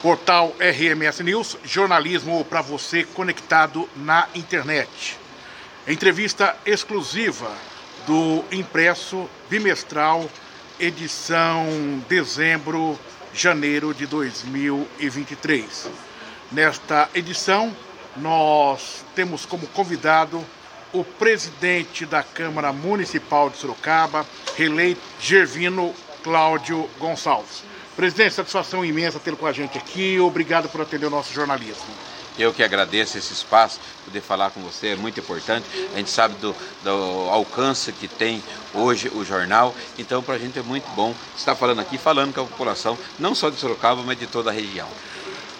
Portal RMS News, jornalismo para você conectado na internet. Entrevista exclusiva do impresso bimestral, edição dezembro, janeiro de 2023. Nesta edição, nós temos como convidado o presidente da Câmara Municipal de Sorocaba, reeleito Gervino Cláudio Gonçalves. Presidente, satisfação imensa tê-lo com a gente aqui. Obrigado por atender o nosso jornalismo. Eu que agradeço esse espaço, poder falar com você é muito importante. A gente sabe do, do alcance que tem hoje o jornal, então para a gente é muito bom estar falando aqui, falando com a população, não só de Sorocaba, mas de toda a região.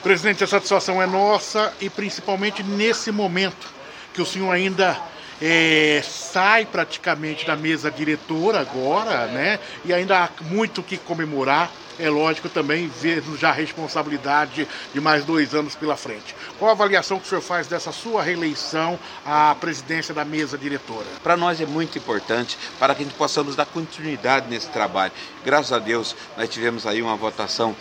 Presidente, a satisfação é nossa e principalmente nesse momento que o senhor ainda é, sai praticamente da mesa diretora agora, né? E ainda há muito o que comemorar. É lógico também vendo já a responsabilidade de mais dois anos pela frente. Qual a avaliação que o senhor faz dessa sua reeleição à presidência da mesa diretora? Para nós é muito importante para que a gente possamos dar continuidade nesse trabalho. Graças a Deus nós tivemos aí uma votação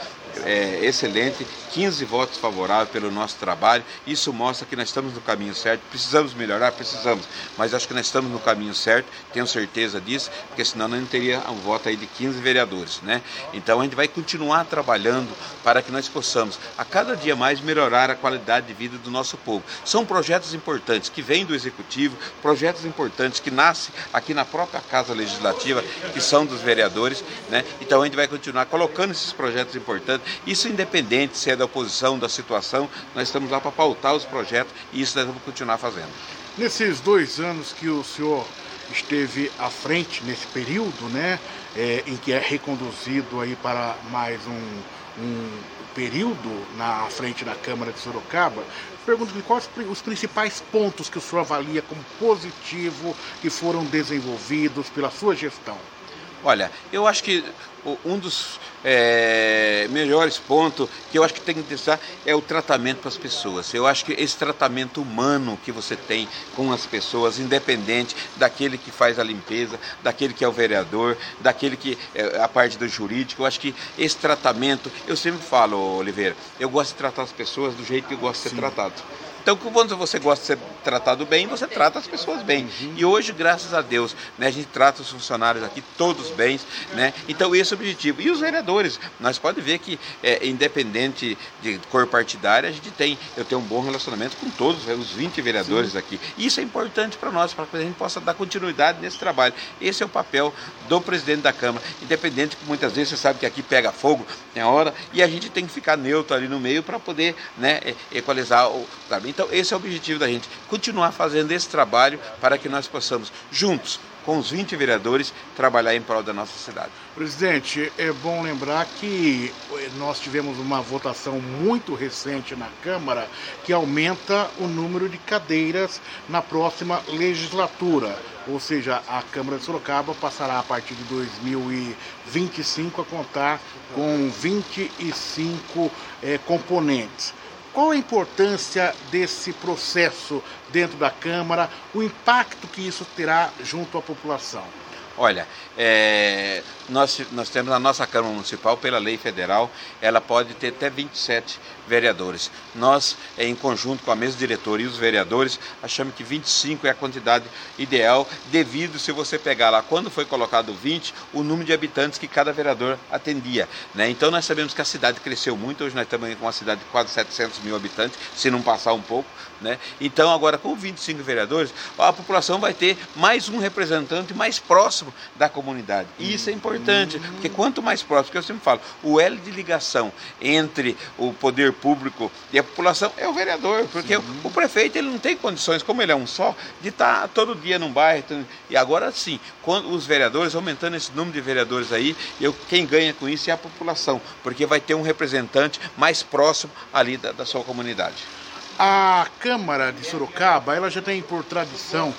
é, excelente, 15 votos favoráveis pelo nosso trabalho. Isso mostra que nós estamos no caminho certo. Precisamos melhorar? Precisamos. Mas acho que nós estamos no caminho certo, tenho certeza disso, porque senão não teria um voto aí de 15 vereadores. Né? Então a gente vai continuar trabalhando para que nós possamos, a cada dia mais, melhorar a qualidade de vida do nosso povo. São projetos importantes que vêm do Executivo, projetos importantes que nascem aqui na própria Casa Legislativa, que são dos vereadores. Né? Então a gente vai continuar colocando esses projetos importantes isso independente se é da oposição, da situação, nós estamos lá para pautar os projetos e isso nós vamos continuar fazendo. Nesses dois anos que o senhor esteve à frente, nesse período, né, é, em que é reconduzido aí para mais um, um período na frente da Câmara de Sorocaba, pergunto-lhe quais os principais pontos que o senhor avalia como positivo que foram desenvolvidos pela sua gestão. Olha, eu acho que um dos é, melhores pontos que eu acho que tem que testar é o tratamento para as pessoas. Eu acho que esse tratamento humano que você tem com as pessoas, independente daquele que faz a limpeza, daquele que é o vereador, daquele que é a parte do jurídico, eu acho que esse tratamento, eu sempre falo, Oliveira, eu gosto de tratar as pessoas do jeito que eu gosto de ser Sim. tratado. Então, quando você gosta de ser tratado bem, você trata as pessoas bem. Uhum. E hoje, graças a Deus, né, a gente trata os funcionários aqui todos bem, né? Então, esse é o objetivo. E os vereadores, nós podemos ver que, é, independente de cor partidária, a gente tem, eu tenho um bom relacionamento com todos os 20 vereadores Sim. aqui. E isso é importante para nós, para que a gente possa dar continuidade nesse trabalho. Esse é o papel do presidente da Câmara. Independente que muitas vezes você sabe que aqui pega fogo, tem hora, e a gente tem que ficar neutro ali no meio para poder né, equalizar o trabalho. Então, esse é o objetivo da gente, continuar fazendo esse trabalho para que nós possamos, juntos, com os 20 vereadores, trabalhar em prol da nossa cidade. Presidente, é bom lembrar que eh, nós tivemos uma votação muito recente na Câmara que aumenta o número de cadeiras na próxima legislatura. Ou seja, a Câmara de Sorocaba passará a partir de 2025 a contar com 25 é, componentes. Qual a importância desse processo dentro da Câmara, o impacto que isso terá junto à população? Olha, é, nós, nós temos a nossa Câmara Municipal, pela lei federal, ela pode ter até 27 vereadores. Nós, é, em conjunto com a mesa diretora e os vereadores, achamos que 25 é a quantidade ideal, devido, se você pegar lá, quando foi colocado 20, o número de habitantes que cada vereador atendia. Né? Então, nós sabemos que a cidade cresceu muito, hoje nós estamos com uma cidade de quase 700 mil habitantes, se não passar um pouco. Né? Então, agora, com 25 vereadores, a população vai ter mais um representante mais próximo da comunidade. E isso é importante, porque quanto mais próximo, que eu sempre falo, o L de ligação entre o poder público e a população é o vereador, porque o, o, prefeito ele não tem condições, como ele é um só, de estar todo dia num bairro. E agora sim, quando os vereadores, aumentando esse número de vereadores aí, eu, quem ganha com isso é a população, porque vai ter um representante mais próximo ali da, da sua comunidade. A Câmara de Sorocaba, ela já tem por tradição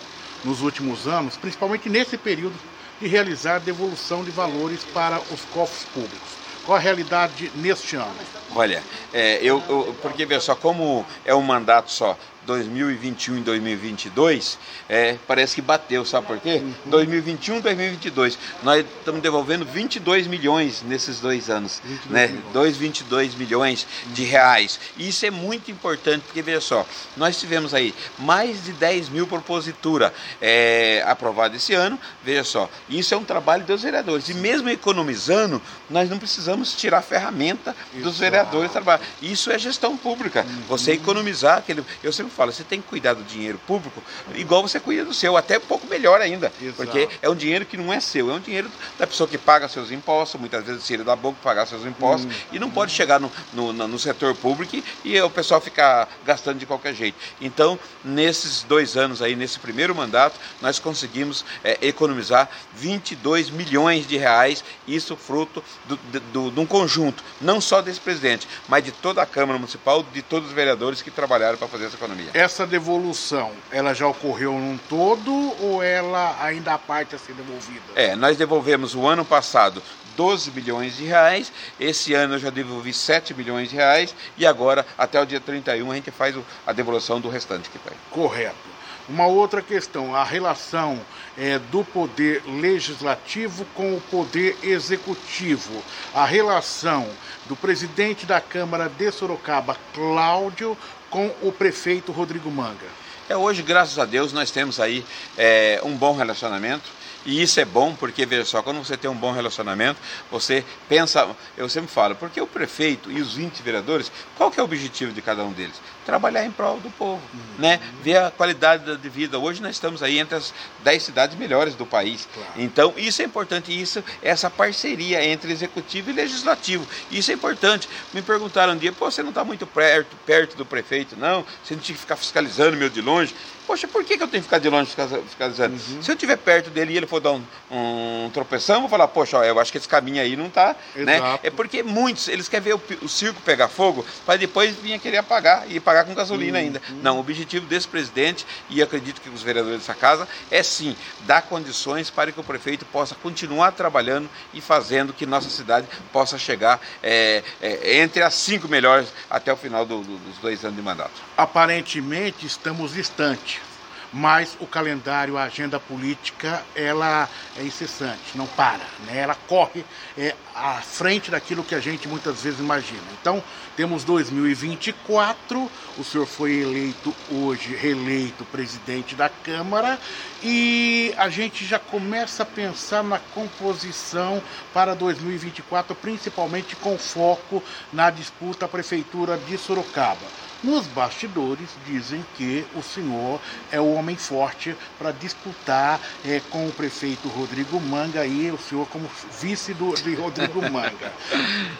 nos últimos anos, principalmente nesse período, de realizar devolução de valores para os cofres públicos. Qual a realidade neste ano? Olha, é, eu, eu, porque veja só, como é um mandato só, 2021 e 2022, é, parece que bateu, sabe por quê? 2021 e 2022, nós estamos devolvendo 22 milhões nesses dois anos, né? 2,22 milhões de reais. E isso é muito importante, porque veja só, nós tivemos aí mais de 10 mil propositura é, aprovada esse ano, veja só, isso é um trabalho dos vereadores. E mesmo economizando, nós não precisamos tirar a ferramenta dos vereadores trabalhar. Isso é gestão pública. Você economizar aquele. Eu sempre falo, você tem que cuidar do dinheiro público igual você cuida do seu, até um pouco melhor ainda. Exato. Porque é um dinheiro que não é seu, é um dinheiro da pessoa que paga seus impostos, muitas vezes tira da boca pagar seus impostos, uhum. e não pode chegar no, no, no setor público e, o pessoal ficar gastando de qualquer jeito. Então, nesses dois anos aí, nesse primeiro mandato, nós conseguimos é, economizar 22 milhões de reais, isso fruto do, do, de um conjunto, não só desse presidente, mas de toda a Câmara Municipal, de todos os vereadores que trabalharam para fazer essa economia. Essa devolução, ela já ocorreu num todo ou ela ainda há parte a ser devolvida? É, nós devolvemos o ano passado 12 bilhões de reais, esse ano eu já devolvi 7 bilhões de reais e agora, até o dia 31, a gente faz a devolução do restante que tem. Correto. Uma outra questão, a relação é, do poder legislativo com o poder executivo. A relação do presidente da Câmara de Sorocaba, Cláudio, com o prefeito Rodrigo Manga. É, hoje, graças a Deus, nós temos aí é, um bom relacionamento. E isso é bom porque, veja só, quando você tem um bom relacionamento, você pensa, eu sempre falo, porque o prefeito e os 20 vereadores, qual que é o objetivo de cada um deles? Trabalhar em prol do povo, uhum. né? Ver a qualidade de vida. Hoje nós estamos aí entre as 10 cidades melhores do país. Claro. Então, isso é importante, isso, essa parceria entre executivo e legislativo. Isso é importante. Me perguntaram um dia, pô, você não está muito perto, perto do prefeito, não? Você não tinha que ficar fiscalizando meu de longe? Poxa, por que, que eu tenho que ficar de longe fiscalizando? Uhum. Se eu estiver perto dele e ele for dar um, um tropeção, eu vou falar, poxa, ó, eu acho que esse caminho aí não está. Né? É porque muitos, eles querem ver o, o circo pegar fogo para depois vir querer apagar e pagar com gasolina uhum. ainda. Não, o objetivo desse presidente, e acredito que os vereadores dessa casa, é sim dar condições para que o prefeito possa continuar trabalhando e fazendo que nossa cidade possa chegar é, é, entre as cinco melhores até o final do, do, dos dois anos de mandato. Aparentemente estamos distantes mas o calendário, a agenda política, ela é incessante, não para, né? ela corre é, à frente daquilo que a gente muitas vezes imagina. Então, temos 2024, o senhor foi eleito hoje, reeleito presidente da Câmara, e a gente já começa a pensar na composição para 2024, principalmente com foco na disputa à Prefeitura de Sorocaba. Nos bastidores dizem que o senhor é o homem forte para disputar é, com o prefeito Rodrigo Manga e o senhor como vice do, de Rodrigo Manga.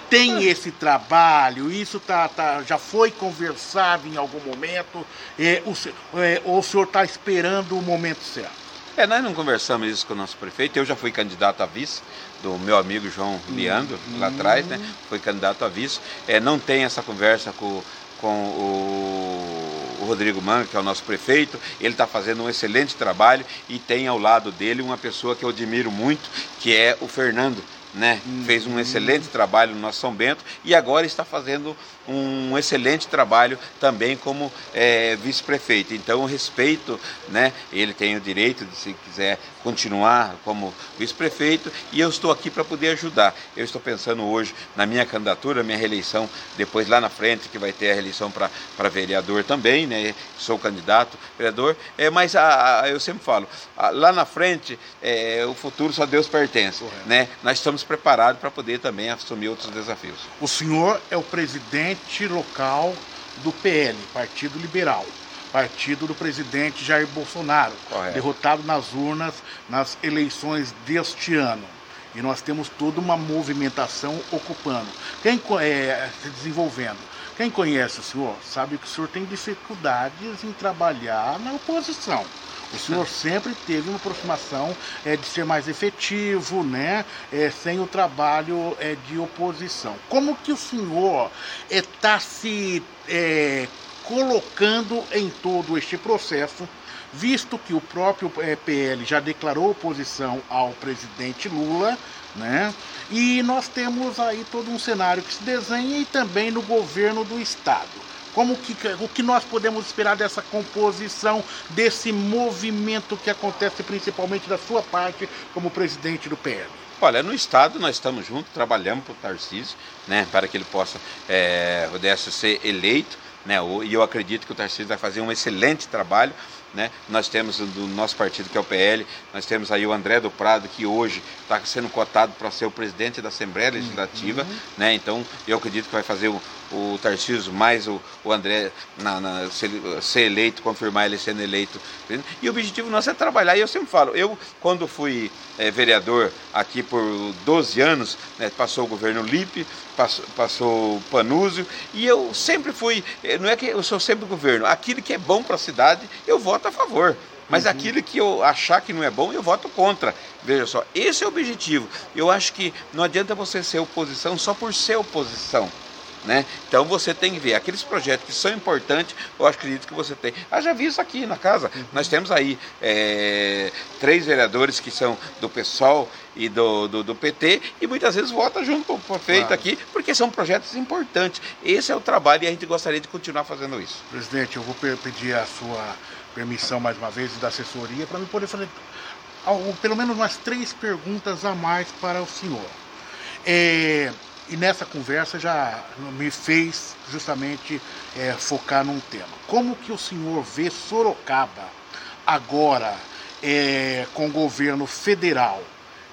Tem esse trabalho, isso tá, tá, já foi conversado em algum momento, é, o, é, ou o senhor está esperando o momento certo? É, nós não conversamos isso com o nosso prefeito. Eu já fui candidato a vice do meu amigo João Leandro, lá atrás, né? Fui candidato a vice. É, não tem essa conversa com com o, Rodrigo Manga, que é o nosso prefeito. Ele está fazendo um excelente trabalho e tem ao lado dele uma pessoa que eu admiro muito, que é o Fernando. Né? Uhum. Fez um excelente trabalho no nosso São Bento e agora está fazendo um excelente trabalho também como é, vice-prefeito. Então, respeito, né? Ele tem o direito de, se quiser, continuar como vice-prefeito e eu estou aqui para poder ajudar. Eu estou pensando hoje na minha candidatura, minha reeleição, depois lá na frente, que vai ter a reeleição para vereador também, né? Sou candidato vereador, é, mas a, a, eu sempre falo, a, lá na frente, é, o futuro só Deus pertence, né? Nós estamos preparados para poder também assumir outros desafios. O senhor é o presidente presidente local do PL, Partido Liberal, partido do presidente Jair Bolsonaro, Correto. derrotado nas urnas nas eleições deste ano. E nós temos toda uma movimentação ocupando, quem é, se desenvolvendo. Quem conhece o senhor sabe que o senhor tem dificuldades em trabalhar na oposição. O senhor sempre teve uma aproximação é, de ser mais efetivo, né? É, sem o trabalho é, de oposição. Como que o senhor está se colocando em todo este processo, visto que o próprio PL já declarou oposição ao presidente Lula, né? E nós temos aí todo um cenário que se desenha e também no governo do estado. Como que, o que nós podemos esperar dessa composição, desse movimento que acontece principalmente da sua parte como presidente do PL? Olha, no Estado nós estamos juntos, trabalhamos para o Tarcísio, né, para que ele possa é, pudesse ser eleito, né, e eu acredito que o Tarcísio vai fazer um excelente trabalho. Né? Nós temos do nosso partido, que é o PL, nós temos aí o André do Prado, que hoje está sendo cotado para ser o presidente da Assembleia Legislativa. Uhum. Né? Então, eu acredito que vai fazer o, o Tarcísio mais o, o André na, na, ser, ser, eleito, confirmar ele sendo eleito. E o objetivo nosso é trabalhar. E eu sempre falo, eu, quando fui é, vereador aqui por 12 anos, né, passou o governo Lipe, passou, passou o Panúzio, e eu sempre fui, eh, não é que eu sou sempre governo, aquilo que é bom para a cidade, eu voto a favor. Mas uhum. aquilo que eu achar que não é bom, eu voto contra. Veja só, esse é o objetivo. Eu acho que não adianta você ser oposição só por ser oposição. Né? Então você tem que ver aqueles projetos que são importantes, eu acredito que você tem. Ah, já vi isso aqui na casa. Uhum. Nós temos aí é, três vereadores que são do PSOL e do, do, do, PT e muitas vezes vota junto com o prefeito claro. aqui, porque são projetos importantes. Esse é o trabalho e a gente gostaria de continuar fazendo isso. Presidente, eu vou pedir a sua permissão mais uma vez da assessoria para me poder fazer pelo menos umas três perguntas a mais para o senhor. É, e nessa conversa já me fez justamente é, focar num tema. Como que o senhor vê Sorocaba agora é, com o governo federal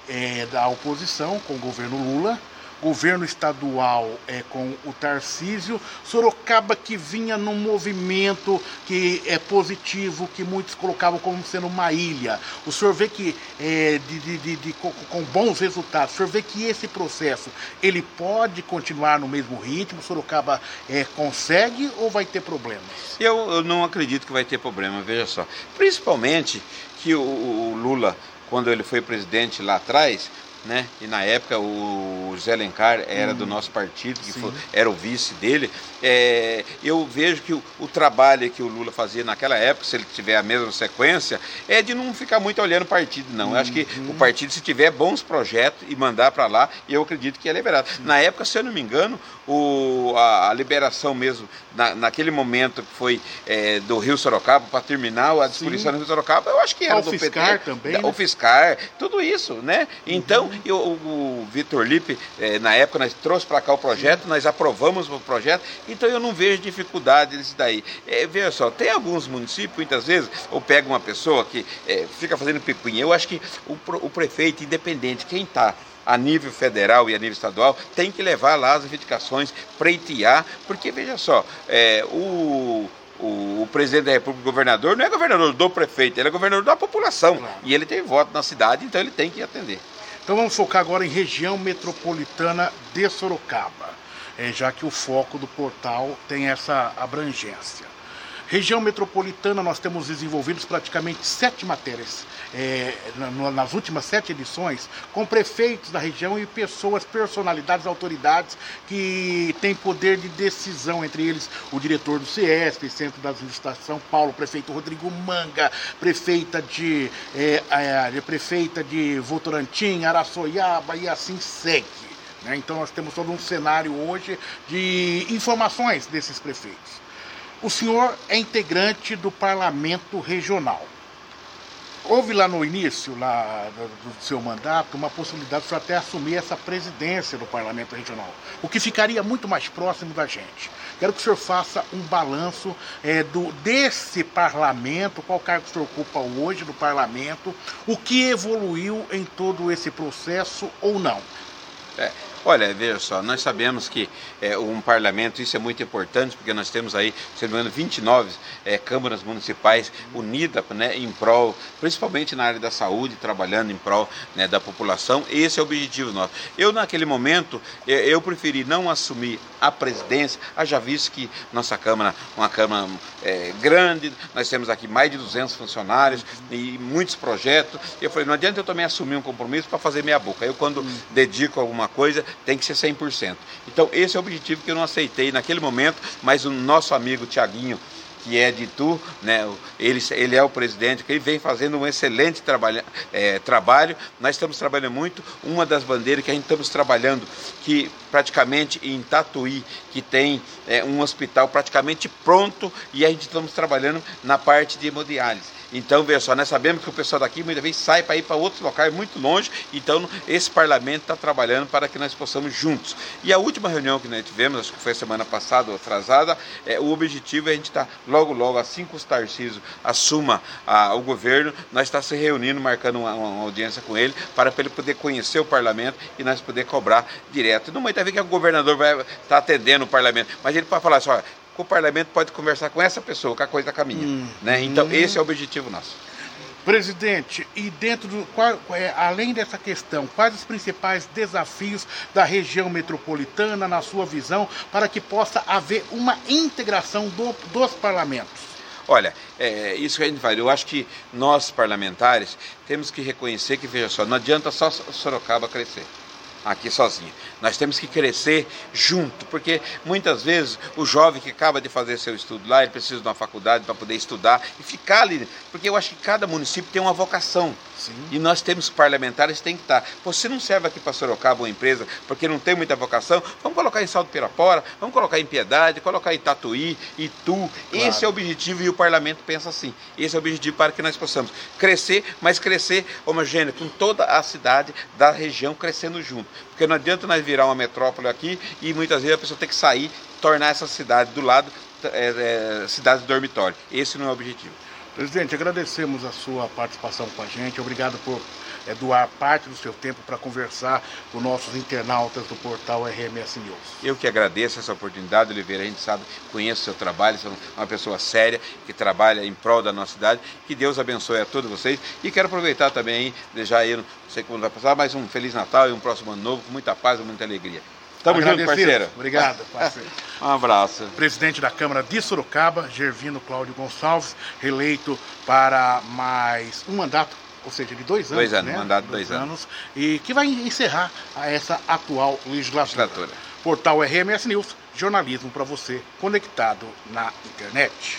é, da oposição, com o governo Lula, governo estadual é, com o Tarcísio, Sorocaba que vinha num movimento que é positivo, que muitos colocavam como sendo uma ilha. O senhor vê que, é, de, de, de, de com, com, bons resultados, o senhor vê que esse processo ele pode continuar no mesmo ritmo, Sorocaba é, consegue ou vai ter problemas? Eu, eu não acredito que vai ter problema, veja só. Principalmente que o, o Lula, quando ele foi presidente lá atrás, né? E na época o Zé Lencar era hum. do nosso partido, que foi, era o vice dele. É, eu vejo que o, o, trabalho que o Lula fazia naquela época, se ele tiver a mesma sequência, é de não ficar muito olhando o partido, não. Eu acho que o uhum. partido, se tiver bons projetos e mandar para lá, eu acredito que é liberado. Na época, se eu não me engano, o, a, a liberação mesmo, na, naquele momento que foi é, do Rio Sorocaba, para terminar a disposição do Rio Sorocaba, eu acho que era o do Fiscar PT, também. Da, né? O Fiscar, tudo isso, né? Então, eu, o, Vitor Lipe, é, na época, nós trouxe para cá o projeto, nós aprovamos o projeto então eu não vejo dificuldade nisso daí. É, veja só, tem alguns municípios, muitas vezes, ou pega uma pessoa que é, fica fazendo picuinha. Eu acho que o, o prefeito, independente, quem está a nível federal e a nível estadual, tem que levar lá as reivindicações, preitear, porque veja só, é, o, o, o, presidente da República, o governador, não é governador do prefeito, ele é governador da população. Claro. E ele tem voto na cidade, então ele tem que atender. Então vamos focar agora em região metropolitana de Sorocaba é, já que o foco do portal tem essa abrangência. Região metropolitana, nós temos desenvolvido praticamente sete matérias é, nas últimas sete edições, com prefeitos da região e pessoas, personalidades, autoridades que têm poder de decisão, entre eles o diretor do CIESP, Centro da Administração Paulo, prefeito Rodrigo Manga, prefeita de, é, é, prefeita de Votorantim, Araçoiaba e assim segue. Né? Então nós temos todo um cenário hoje de informações desses prefeitos. O senhor é integrante do parlamento regional. Houve lá no início lá do, seu mandato uma possibilidade de até assumir essa presidência do parlamento regional, o que ficaria muito mais próximo da gente. Quero que o senhor faça um balanço é, do, desse parlamento, qual cargo o senhor ocupa hoje no parlamento, o que evoluiu em todo esse processo ou não. É, olha, veja só, nós sabemos que é, um parlamento, isso é muito importante, porque nós temos aí, se não me engano, 29 é, câmaras municipais unidas né, em prol, principalmente na área da saúde, trabalhando em prol né, da população. Esse é o objetivo nosso. Eu, naquele momento, é, eu preferi não assumir a presidência, haja visto que nossa Câmara, uma Câmara é, grande, nós temos aqui mais de 200 funcionários e muitos projetos. Eu falei, não adianta eu também assumir um compromisso para fazer meia boca. Eu, quando dedico alguma coisa, tem que ser 100%. Então, esse é o objetivo que eu não aceitei naquele momento, mas o nosso amigo Tiaguinho, que é de Tu, né? ele, ele é o presidente, que ele vem fazendo um excelente trabalho, é, trabalho. Nós estamos trabalhando muito. Uma das bandeiras que a gente estamos trabalhando, que praticamente em Tatuí, que tem é, um hospital praticamente pronto e a gente estamos trabalhando na parte de hemodiálise. Então, veja só, nós sabemos que o pessoal daqui muitas vezes sai para ir para outros locais muito longe, então esse parlamento está trabalhando para que nós possamos juntos. E a última reunião que nós tivemos, acho que foi semana passada ou atrasada, é, o objetivo é a gente estar tá, logo, logo, assim que o Tarcísio assuma a, o governo, nós está se reunindo, marcando uma, uma, audiência com ele, para ele poder conhecer o parlamento e nós poder cobrar direto. Vai ter que o governador vai estar tá atendendo o parlamento, mas ele pode falar assim, olha, o parlamento pode conversar com essa pessoa, que a coisa caminha. Hum, né? Então, hum. esse é o objetivo nosso. Presidente, e dentro do qual, é, além dessa questão, quais os principais desafios da região metropolitana, na sua visão, para que possa haver uma integração do, dos parlamentos? Olha, é, isso que a gente faz. Eu acho que nós parlamentares temos que reconhecer que, veja só, não adianta só Sorocaba crescer aqui sozinho. Nós temos que crescer junto, porque muitas vezes o jovem que acaba de fazer seu estudo lá, ele precisa de uma faculdade para poder estudar e ficar ali, porque eu acho que cada município tem uma vocação. Sim. E nós temos parlamentares que tem que estar. Você não serve aqui para Sorocaba uma empresa porque não tem muita vocação. Vamos colocar em Salto Pirapora, vamos colocar em Piedade, colocar em Tatuí, Itu. Claro. Esse é o objetivo e o parlamento pensa assim. Esse é o objetivo para que nós possamos crescer, mas crescer homogêneo com toda a cidade da região crescendo junto. Porque não adianta nós virar uma metrópole aqui e muitas vezes a pessoa tem que sair, tornar essa cidade do lado é, é, cidade de dormitório. Esse não é o objetivo. Presidente, agradecemos a sua participação com a gente. Obrigado por é, doar parte do seu tempo para conversar com nossos internautas do portal RMS News. Eu que agradeço essa oportunidade, Oliveira. A gente sabe, conhece o seu trabalho, você é uma pessoa séria que trabalha em prol da nossa cidade. Que Deus abençoe a todos vocês. E quero aproveitar também, deixar aí, não sei como vai passar, mas um Feliz Natal e um próximo ano novo com muita paz e muita alegria. Tamo junto, parceiro. Obrigado, parceiro. um abraço. Presidente da Câmara de Sorocaba, Gervino Cláudio Gonçalves, reeleito para mais um mandato, ou seja, de dois anos. Dois anos, né? mandato de dois, dois anos. anos. E que vai encerrar essa atual legislatura. legislatura. Portal RMS News, jornalismo para você conectado na internet.